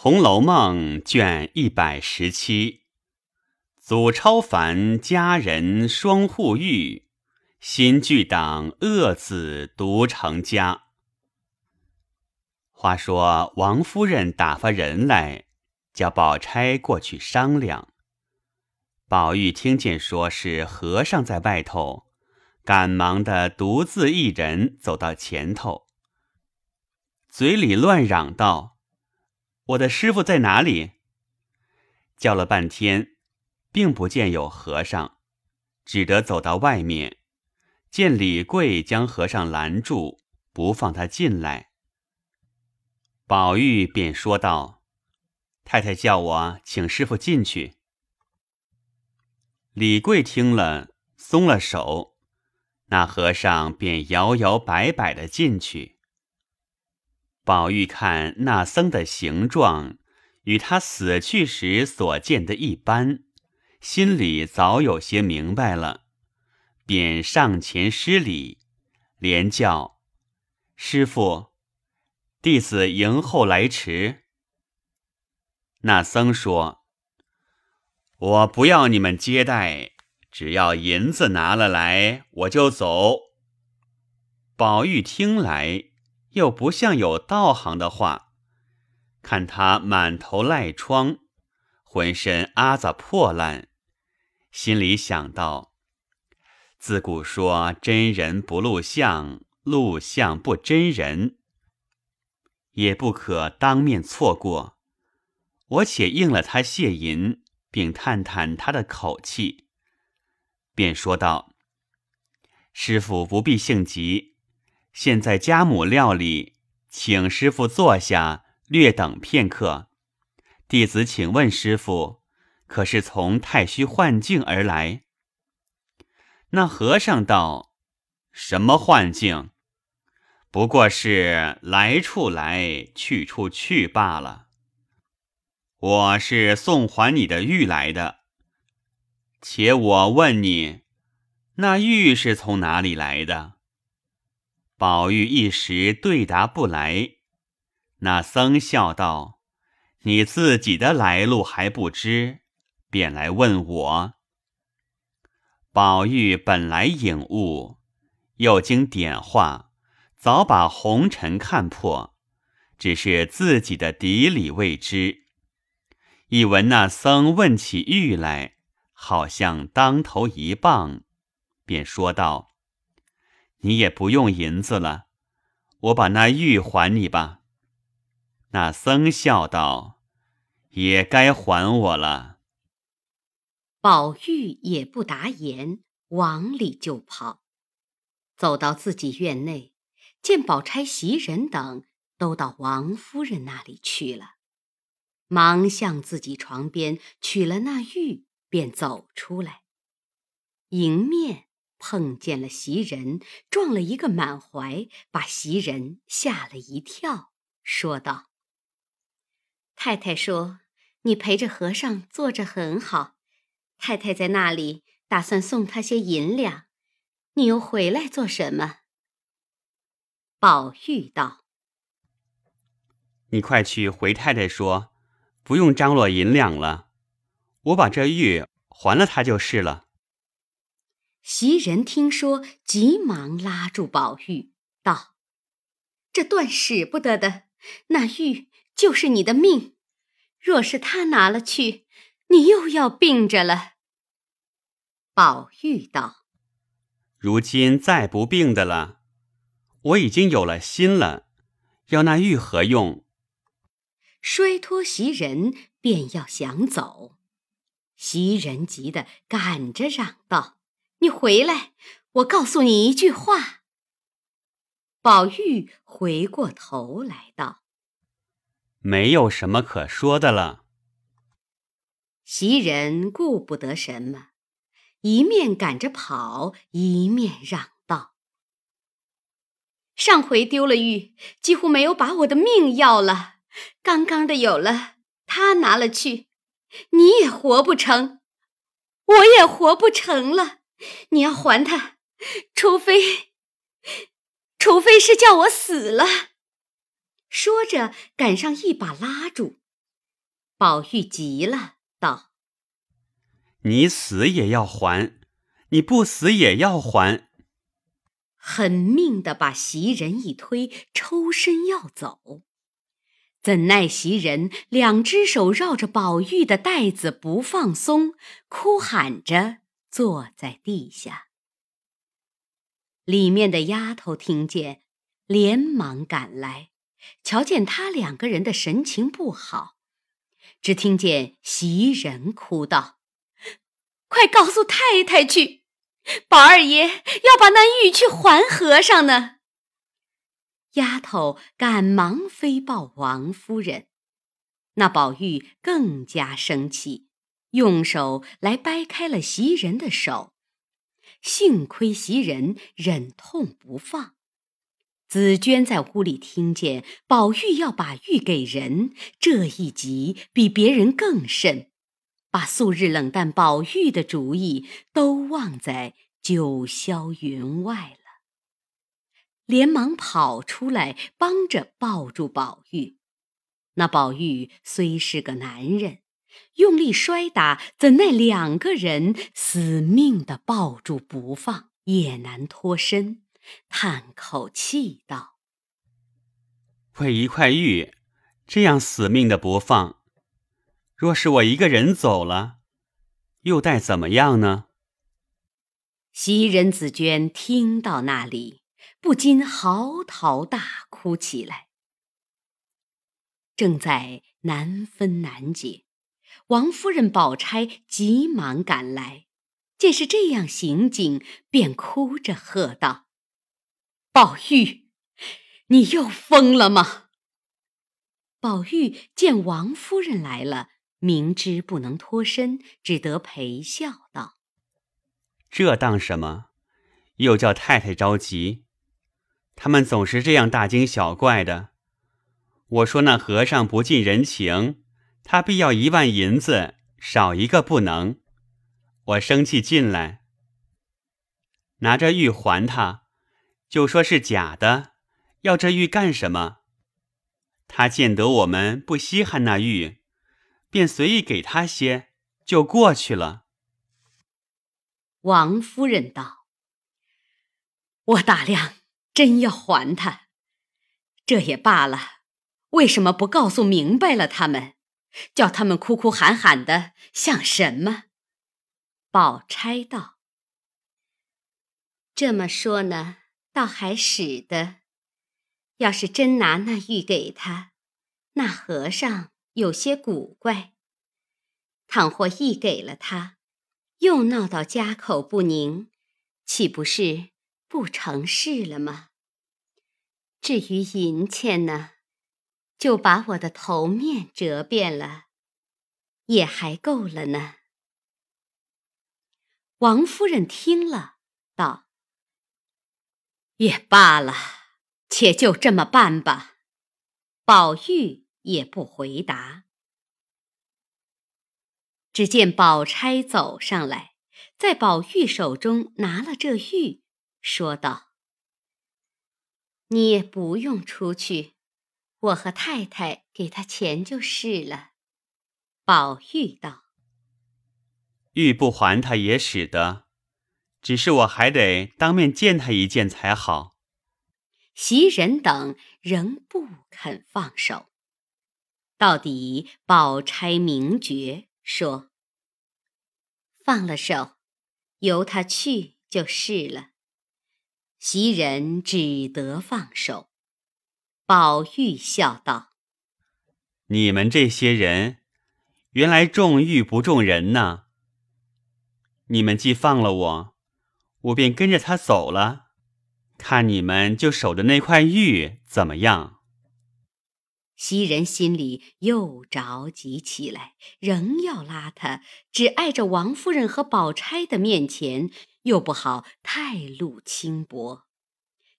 红楼梦》卷一百十七，祖超凡佳人双护玉，新剧党恶子独成家。话说王夫人打发人来，叫宝钗过去商量。宝玉听见说是和尚在外头，赶忙的独自一人走到前头，嘴里乱嚷道。我的师傅在哪里？叫了半天，并不见有和尚，只得走到外面，见李贵将和尚拦住，不放他进来。宝玉便说道：“太太叫我请师傅进去。”李贵听了，松了手，那和尚便摇摇摆摆的进去。宝玉看那僧的形状，与他死去时所见的一般，心里早有些明白了，便上前施礼，连叫：“师傅，弟子迎后来迟。”那僧说：“我不要你们接待，只要银子拿了来，我就走。”宝玉听来。又不像有道行的话，看他满头赖疮，浑身阿杂破烂，心里想到：自古说真人不露相，露相不真人，也不可当面错过。我且应了他谢银，并探探他的口气，便说道：“师傅不必性急。”现在家母料理，请师傅坐下，略等片刻。弟子请问师傅，可是从太虚幻境而来？那和尚道：“什么幻境？不过是来处来，去处去罢了。我是送还你的玉来的。且我问你，那玉是从哪里来的？”宝玉一时对答不来，那僧笑道：“你自己的来路还不知，便来问我。”宝玉本来颖悟，又经点化，早把红尘看破，只是自己的底里未知。一闻那僧问起玉来，好像当头一棒，便说道。你也不用银子了，我把那玉还你吧。那僧笑道：“也该还我了。”宝玉也不答言，往里就跑。走到自己院内，见宝钗、袭人等都到王夫人那里去了，忙向自己床边取了那玉，便走出来，迎面。碰见了袭人，撞了一个满怀，把袭人吓了一跳，说道：“太太说你陪着和尚坐着很好，太太在那里打算送他些银两，你又回来做什么？”宝玉道：“你快去回太太说，不用张罗银两了，我把这玉还了他就是了。”袭人听说，急忙拉住宝玉，道：“这断使不得的，那玉就是你的命，若是他拿了去，你又要病着了。”宝玉道：“如今再不病的了，我已经有了心了，要那玉何用？”摔脱袭人，便要想走，袭人急得赶着嚷道。你回来，我告诉你一句话。宝玉回过头来道：“没有什么可说的了。”袭人顾不得什么，一面赶着跑，一面嚷道：“上回丢了玉，几乎没有把我的命要了；刚刚的有了，他拿了去，你也活不成，我也活不成了。”你要还他，除非，除非是叫我死了。说着，赶上一把拉住，宝玉急了，道：“你死也要还，你不死也要还。”狠命的把袭人一推，抽身要走。怎奈袭人两只手绕着宝玉的带子不放松，哭喊着坐在地下。里面的丫头听见，连忙赶来，瞧见他两个人的神情不好，只听见袭人哭道：“快告诉太太去，宝二爷要把那玉去还和尚呢。”丫头赶忙飞报王夫人，那宝玉更加生气，用手来掰开了袭人的手。幸亏袭人忍痛不放。紫娟在屋里听见宝玉要把玉给人，这一急比别人更甚，把素日冷淡宝玉的主意都忘在九霄云外了。连忙跑出来，帮着抱住宝玉。那宝玉虽是个男人，用力摔打，怎奈两个人死命的抱住不放，也难脱身。叹口气道：“为一块玉，这样死命的不放，若是我一个人走了，又待怎么样呢？”袭人、紫娟听到那里。不禁嚎啕大哭起来。正在难分难解，王夫人、宝钗急忙赶来，见是这样行径，便哭着喝道：“宝玉，你又疯了吗？”宝玉见王夫人来了，明知不能脱身，只得陪笑道：“这当什么？又叫太太着急。”他们总是这样大惊小怪的。我说那和尚不近人情，他必要一万银子，少一个不能。我生气进来，拿着玉还他，就说是假的。要这玉干什么？他见得我们不稀罕那玉，便随意给他些，就过去了。王夫人道：“我打量。”真要还他，这也罢了。为什么不告诉明白了他们，叫他们哭哭喊喊的，像什么？宝钗道：“这么说呢，倒还使得。要是真拿那玉给他，那和尚有些古怪。倘或一给了他，又闹到家口不宁，岂不是不成事了吗？”至于银钱呢，就把我的头面折遍了，也还够了呢。王夫人听了，道：“也罢了，且就这么办吧。”宝玉也不回答。只见宝钗走上来，在宝玉手中拿了这玉，说道。你也不用出去，我和太太给他钱就是了。宝玉道：“玉不还他也使得，只是我还得当面见他一见才好。”袭人等仍不肯放手，到底宝钗明觉说：“放了手，由他去就是了。”袭人只得放手。宝玉笑道：“你们这些人，原来重玉不重人呐。你们既放了我，我便跟着他走了。看你们就守着那块玉怎么样？”袭人心里又着急起来，仍要拉他，只碍着王夫人和宝钗的面前。又不好太露轻薄，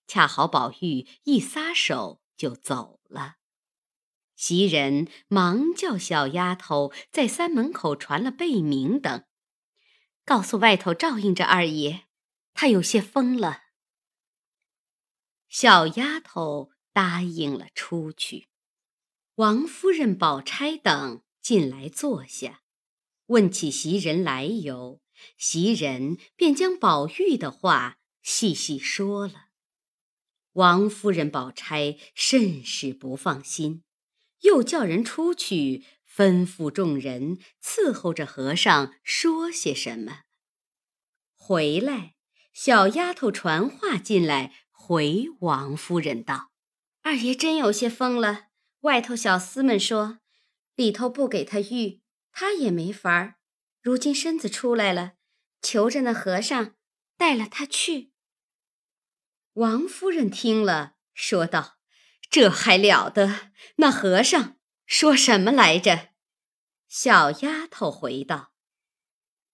恰好宝玉一撒手就走了。袭人忙叫小丫头在三门口传了贝名等，告诉外头照应着二爷，他有些疯了。小丫头答应了出去，王夫人、宝钗等。进来坐下，问起袭人来由，袭人便将宝玉的话细细说了。王夫人、宝钗甚是不放心，又叫人出去吩咐众人伺候着和尚说些什么。回来，小丫头传话进来，回王夫人道：“二爷真有些疯了。外头小厮们说，里头不给他玉，他也没法儿。如今身子出来了，求着那和尚带了他去。”王夫人听了，说道：“这还了得！那和尚说什么来着？”小丫头回道：“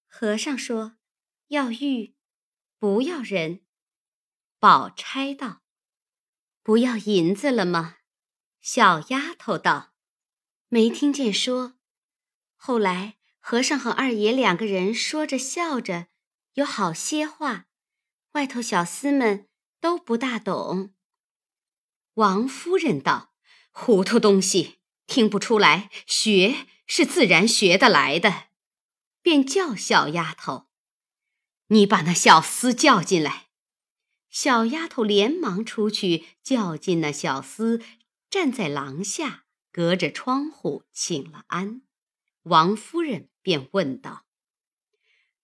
和尚说。”要玉，不要人。宝钗道：“不要银子了吗？”小丫头道：“没听见说。”后来和尚和二爷两个人说着笑着，有好些话，外头小厮们都不大懂。王夫人道：“糊涂东西，听不出来，学是自然学得来的。”便叫小丫头。你把那小厮叫进来。小丫头连忙出去叫进那小厮，站在廊下，隔着窗户请了安。王夫人便问道：“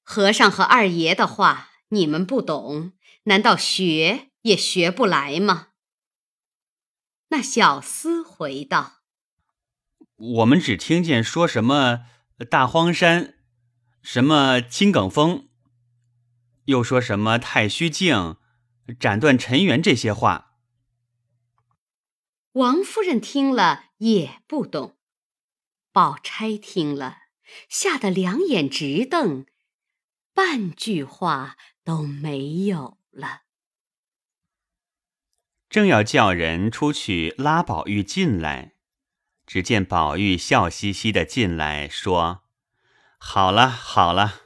和尚和二爷的话，你们不懂，难道学也学不来吗？”那小厮回道：“我们只听见说什么大荒山，什么青埂峰。”又说什么太虚境，斩断尘缘这些话。王夫人听了也不懂，宝钗听了吓得两眼直瞪，半句话都没有了。正要叫人出去拉宝玉进来，只见宝玉笑嘻嘻的进来，说：“好了，好了。”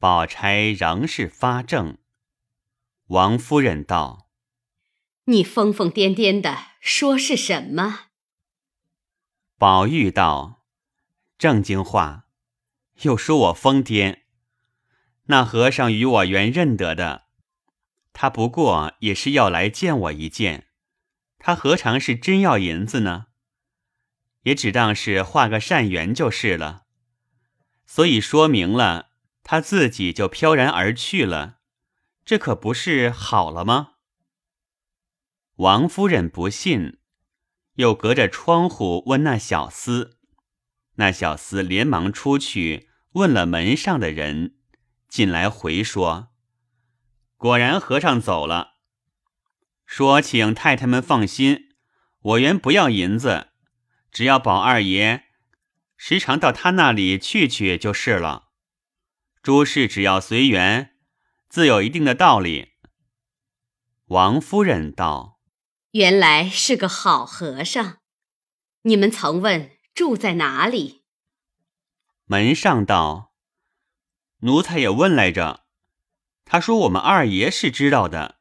宝钗仍是发怔。王夫人道：“你疯疯癫癫的说是什么？”宝玉道：“正经话，又说我疯癫。那和尚与我原认得的，他不过也是要来见我一见，他何尝是真要银子呢？也只当是画个善缘就是了。所以说明了。”他自己就飘然而去了，这可不是好了吗？王夫人不信，又隔着窗户问那小厮，那小厮连忙出去问了门上的人，进来回说：果然和尚走了，说请太太们放心，我原不要银子，只要宝二爷时常到他那里去去就是了。诸事只要随缘，自有一定的道理。王夫人道：“原来是个好和尚。你们曾问住在哪里？”门上道：“奴才也问来着，他说我们二爷是知道的。”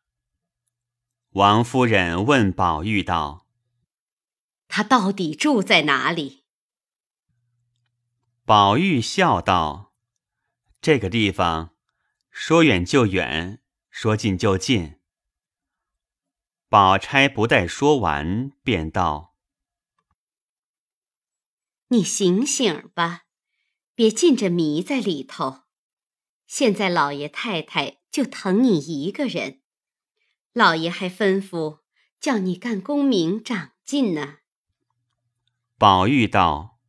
王夫人问宝玉道：“他到底住在哪里？”宝玉笑道。这个地方，说远就远，说近就近。宝钗不待说完，便道：“你醒醒吧，别浸着迷在里头。现在老爷太太就疼你一个人，老爷还吩咐叫你干功名长进呢。”宝玉道：“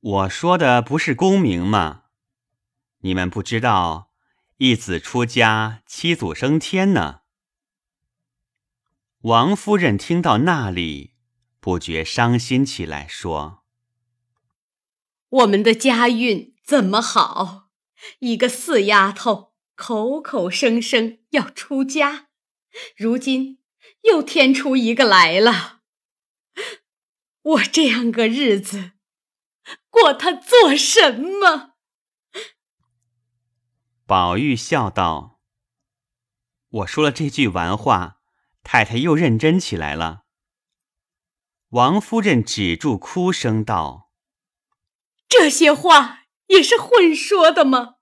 我说的不是功名吗？”你们不知道，一子出家，七祖升天呢。王夫人听到那里，不觉伤心起来，说：“我们的家运怎么好？一个四丫头口口声声要出家，如今又添出一个来了。我这样个日子，过它做什么？”宝玉笑道：“我说了这句玩话，太太又认真起来了。”王夫人止住哭声道：“这些话也是混说的吗？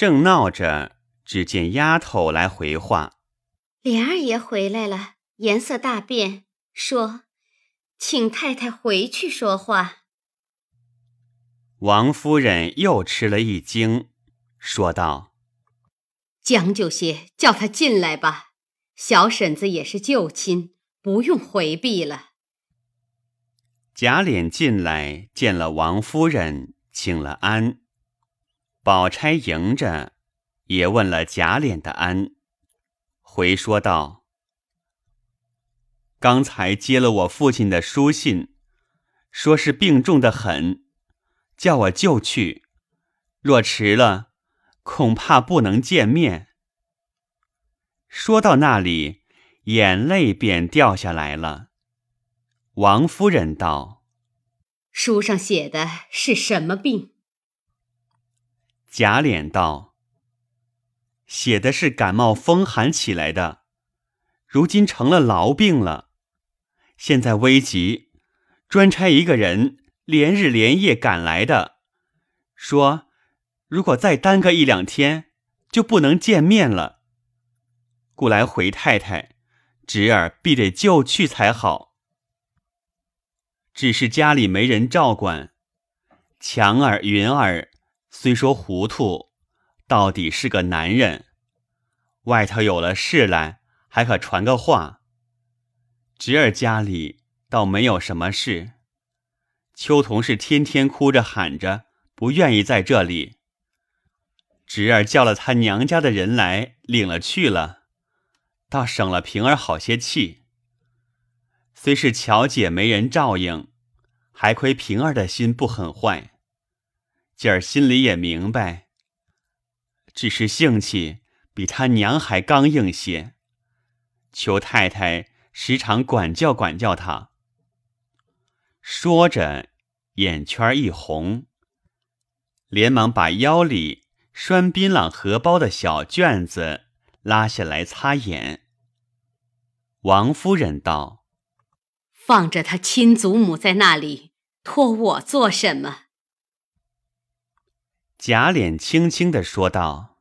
正闹着，只见丫头来回话：“莲二爷回来了，颜色大变，说，请太太回去说话。”王夫人又吃了一惊，说道：“将就些，叫他进来吧。小婶子也是旧亲，不用回避了。”贾琏进来见了王夫人，请了安。宝钗迎着，也问了贾琏的安，回说道：“刚才接了我父亲的书信，说是病重的很。”叫我就去，若迟了，恐怕不能见面。说到那里，眼泪便掉下来了。王夫人道：“书上写的是什么病？”贾琏道：“写的是感冒风寒起来的，如今成了痨病了。现在危急，专差一个人。”连日连夜赶来的，说：“如果再耽搁一两天，就不能见面了。故来回太太，侄儿必得就去才好。只是家里没人照管，强儿、云儿虽说糊涂，到底是个男人。外头有了事来，还可传个话。侄儿家里倒没有什么事。”秋桐是天天哭着喊着，不愿意在这里。侄儿叫了他娘家的人来领了去了，倒省了平儿好些气。虽是巧姐没人照应，还亏平儿的心不很坏。今儿心里也明白，只是性气比他娘还刚硬些，求太太时常管教管教他。说着。眼圈一红，连忙把腰里拴槟榔荷包的小卷子拉下来擦眼。王夫人道：“放着他亲祖母在那里，托我做什么？”贾琏轻轻的说道：“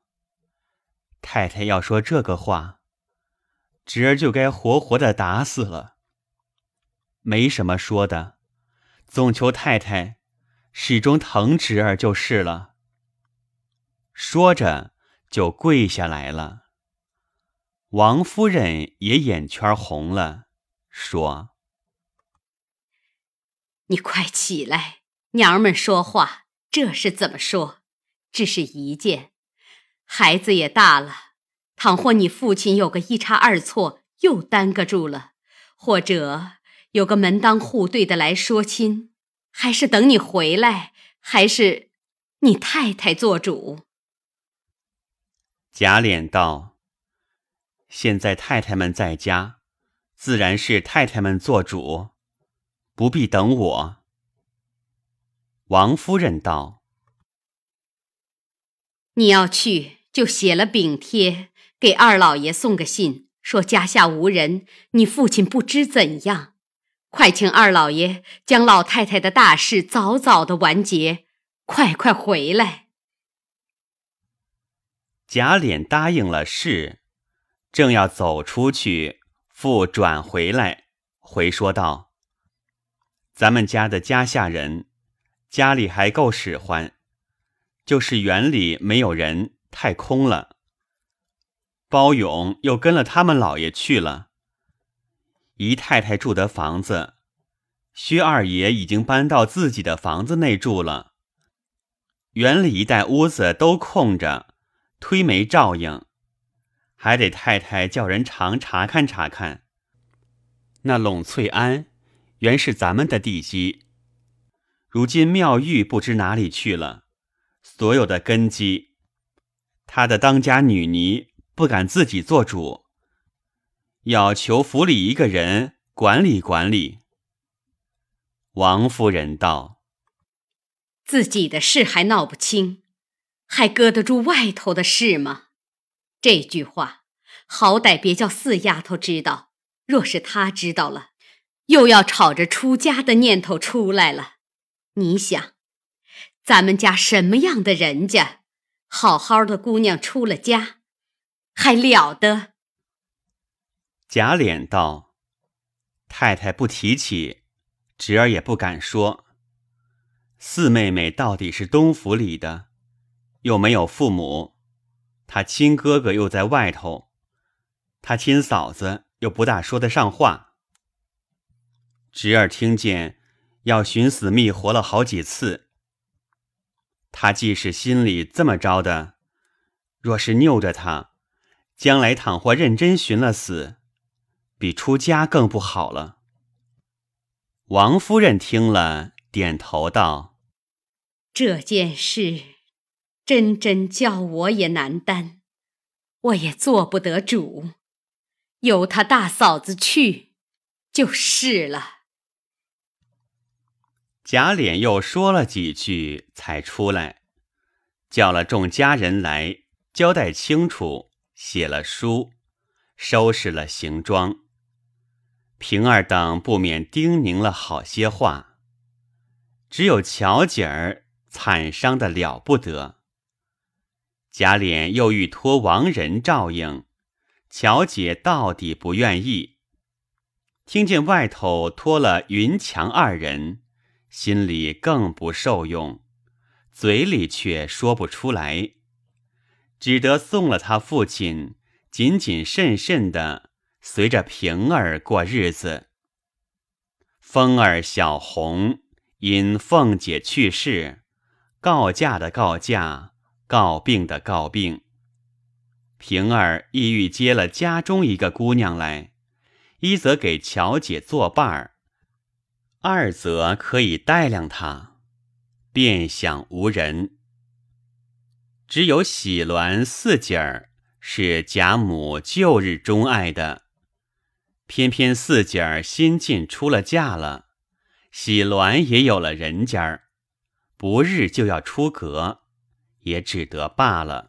太太要说这个话，侄儿就该活活的打死了。没什么说的。”总求太太始终疼侄儿就是了。说着就跪下来了。王夫人也眼圈红了，说：“你快起来，娘们说话，这是怎么说？只是一件，孩子也大了，倘或你父亲有个一差二错，又耽搁住了，或者……”有个门当户对的来说亲，还是等你回来，还是你太太做主？贾琏道：“现在太太们在家，自然是太太们做主，不必等我。”王夫人道：“你要去，就写了禀帖，给二老爷送个信，说家下无人，你父亲不知怎样。”快请二老爷将老太太的大事早早的完结，快快回来。贾琏答应了事，正要走出去，复转回来，回说道：“咱们家的家下人，家里还够使唤，就是园里没有人，太空了。包勇又跟了他们老爷去了。”姨太太住的房子，薛二爷已经搬到自己的房子内住了。园里一带屋子都空着，推没照应，还得太太叫人常查看查看。那陇翠庵原是咱们的地基，如今妙玉不知哪里去了，所有的根基，他的当家女尼不敢自己做主。要求府里一个人管理管理。王夫人道：“自己的事还闹不清，还搁得住外头的事吗？这句话，好歹别叫四丫头知道。若是她知道了，又要吵着出家的念头出来了。你想，咱们家什么样的人家？好好的姑娘出了家，还了得？贾琏道：“太太不提起，侄儿也不敢说。四妹妹到底是东府里的，又没有父母，她亲哥哥又在外头，她亲嫂子又不大说得上话。侄儿听见要寻死觅活了好几次，他既是心里这么着的，若是拗着他，将来倘或认真寻了死。”比出家更不好了。王夫人听了，点头道：“这件事，真真叫我也难担，我也做不得主，由他大嫂子去，就是了。”贾琏又说了几句，才出来，叫了众家人来，交代清楚，写了书，收拾了行装。平儿等不免叮咛了好些话，只有巧姐儿惨伤的了不得。贾琏又欲托王仁照应，巧姐到底不愿意。听见外头托了云强二人，心里更不受用，嘴里却说不出来，只得送了他父亲，谨谨慎慎的。随着平儿过日子，风儿、小红因凤姐去世，告假的告假，告病的告病。平儿意欲接了家中一个姑娘来，一则给巧姐作伴儿，二则可以带量他，便想无人。只有喜鸾四姐儿是贾母旧日钟爱的。偏偏四姐儿新近出了嫁了，喜鸾也有了人家儿，不日就要出阁，也只得罢了。